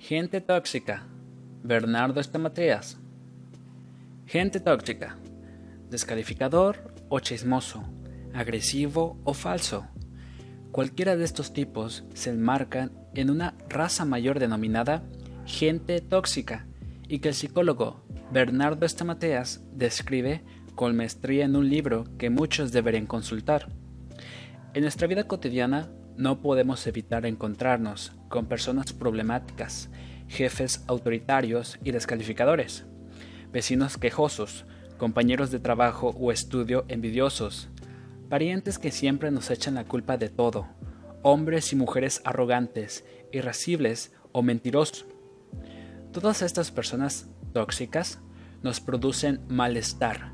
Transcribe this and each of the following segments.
Gente tóxica. Bernardo Estamateas. Gente tóxica. Descalificador o chismoso. Agresivo o falso. Cualquiera de estos tipos se enmarcan en una raza mayor denominada gente tóxica y que el psicólogo Bernardo Estamateas describe con maestría en un libro que muchos deberían consultar. En nuestra vida cotidiana no podemos evitar encontrarnos con personas problemáticas, jefes autoritarios y descalificadores, vecinos quejosos, compañeros de trabajo o estudio envidiosos, parientes que siempre nos echan la culpa de todo, hombres y mujeres arrogantes, irascibles o mentirosos. Todas estas personas tóxicas nos producen malestar,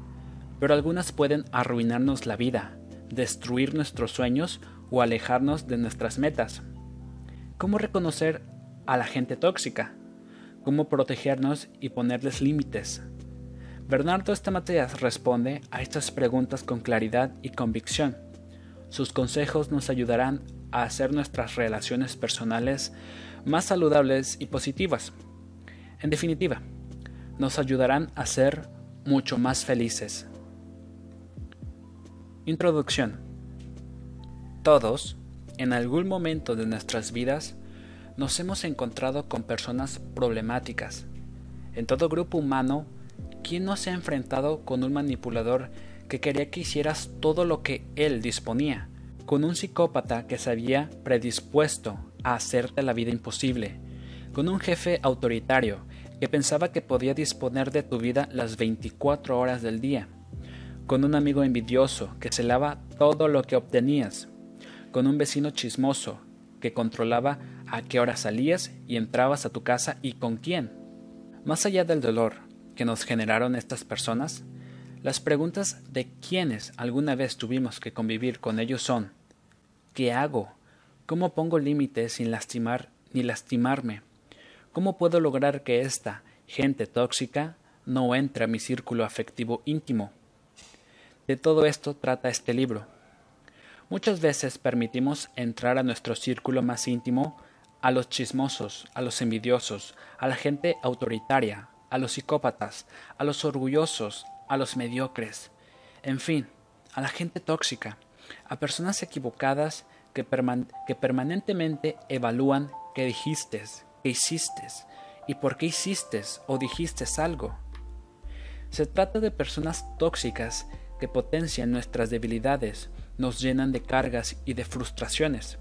pero algunas pueden arruinarnos la vida, destruir nuestros sueños o alejarnos de nuestras metas. ¿Cómo reconocer a la gente tóxica? ¿Cómo protegernos y ponerles límites? Bernardo Estamateas responde a estas preguntas con claridad y convicción. Sus consejos nos ayudarán a hacer nuestras relaciones personales más saludables y positivas. En definitiva, nos ayudarán a ser mucho más felices. Introducción todos, en algún momento de nuestras vidas, nos hemos encontrado con personas problemáticas. En todo grupo humano, ¿quién no se ha enfrentado con un manipulador que quería que hicieras todo lo que él disponía? Con un psicópata que se había predispuesto a hacerte la vida imposible, con un jefe autoritario que pensaba que podía disponer de tu vida las 24 horas del día, con un amigo envidioso que celaba todo lo que obtenías, con un vecino chismoso que controlaba a qué hora salías y entrabas a tu casa y con quién. Más allá del dolor que nos generaron estas personas, las preguntas de quiénes alguna vez tuvimos que convivir con ellos son ¿qué hago? ¿Cómo pongo límites sin lastimar ni lastimarme? ¿Cómo puedo lograr que esta gente tóxica no entre a mi círculo afectivo íntimo? De todo esto trata este libro Muchas veces permitimos entrar a nuestro círculo más íntimo a los chismosos, a los envidiosos, a la gente autoritaria, a los psicópatas, a los orgullosos, a los mediocres, en fin, a la gente tóxica, a personas equivocadas que, que permanentemente evalúan qué dijiste, qué hiciste y por qué hiciste o dijiste algo. Se trata de personas tóxicas que potencian nuestras debilidades, nos llenan de cargas y de frustraciones.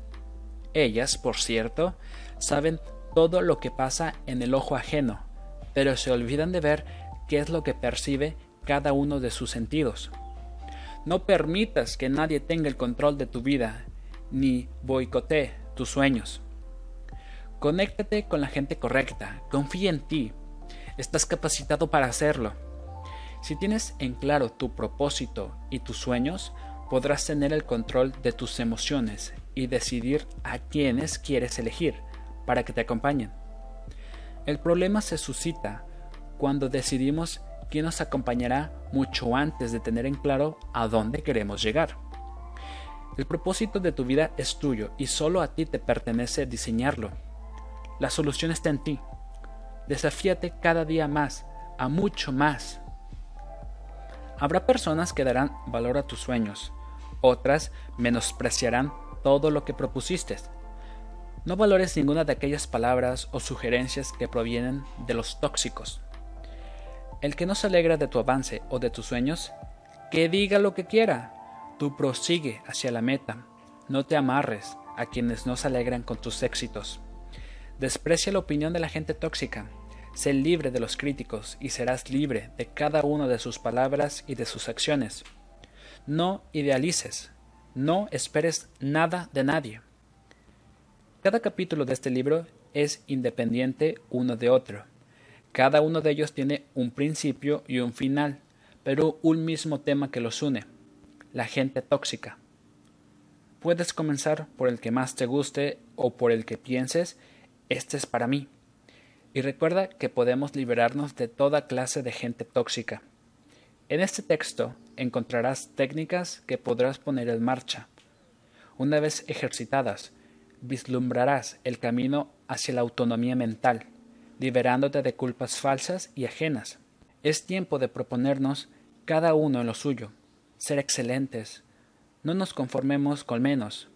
Ellas, por cierto, saben todo lo que pasa en el ojo ajeno, pero se olvidan de ver qué es lo que percibe cada uno de sus sentidos. No permitas que nadie tenga el control de tu vida, ni boicotee tus sueños. Conéctate con la gente correcta, confía en ti, estás capacitado para hacerlo. Si tienes en claro tu propósito y tus sueños, podrás tener el control de tus emociones y decidir a quiénes quieres elegir para que te acompañen. El problema se suscita cuando decidimos quién nos acompañará mucho antes de tener en claro a dónde queremos llegar. El propósito de tu vida es tuyo y solo a ti te pertenece diseñarlo. La solución está en ti. Desafíate cada día más, a mucho más. Habrá personas que darán valor a tus sueños, otras menospreciarán todo lo que propusiste. No valores ninguna de aquellas palabras o sugerencias que provienen de los tóxicos. El que no se alegra de tu avance o de tus sueños, que diga lo que quiera. Tú prosigue hacia la meta. No te amarres a quienes no se alegran con tus éxitos. Desprecia la opinión de la gente tóxica. Sé libre de los críticos y serás libre de cada una de sus palabras y de sus acciones. No idealices, no esperes nada de nadie. Cada capítulo de este libro es independiente uno de otro. Cada uno de ellos tiene un principio y un final, pero un mismo tema que los une, la gente tóxica. Puedes comenzar por el que más te guste o por el que pienses, este es para mí. Y recuerda que podemos liberarnos de toda clase de gente tóxica. En este texto encontrarás técnicas que podrás poner en marcha. Una vez ejercitadas, vislumbrarás el camino hacia la autonomía mental. liberándote de culpas falsas y ajenas. Es tiempo de proponernos cada uno en lo suyo, ser excelentes. No nos conformemos con menos.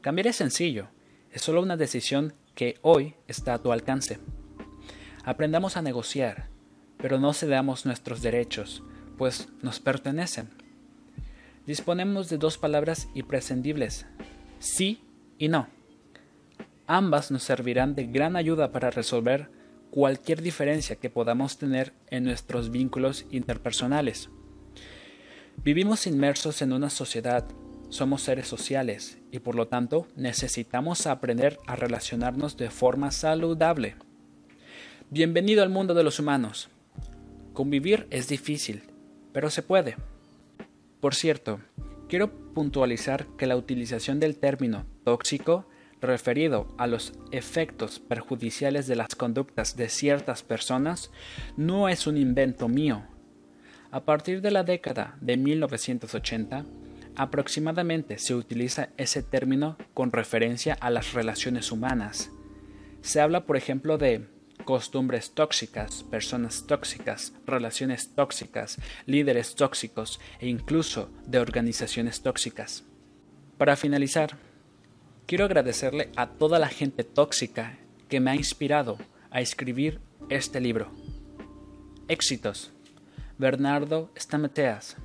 Cambiar es sencillo, es solo una decisión que hoy está a tu alcance. Aprendamos a negociar, pero no cedamos nuestros derechos, pues nos pertenecen. Disponemos de dos palabras imprescindibles, sí y no. Ambas nos servirán de gran ayuda para resolver cualquier diferencia que podamos tener en nuestros vínculos interpersonales. Vivimos inmersos en una sociedad, somos seres sociales y por lo tanto necesitamos aprender a relacionarnos de forma saludable. Bienvenido al mundo de los humanos. Convivir es difícil, pero se puede. Por cierto, quiero puntualizar que la utilización del término tóxico referido a los efectos perjudiciales de las conductas de ciertas personas no es un invento mío. A partir de la década de 1980, aproximadamente se utiliza ese término con referencia a las relaciones humanas. Se habla, por ejemplo, de costumbres tóxicas, personas tóxicas, relaciones tóxicas, líderes tóxicos e incluso de organizaciones tóxicas. Para finalizar, quiero agradecerle a toda la gente tóxica que me ha inspirado a escribir este libro. Éxitos. Bernardo Stameteas.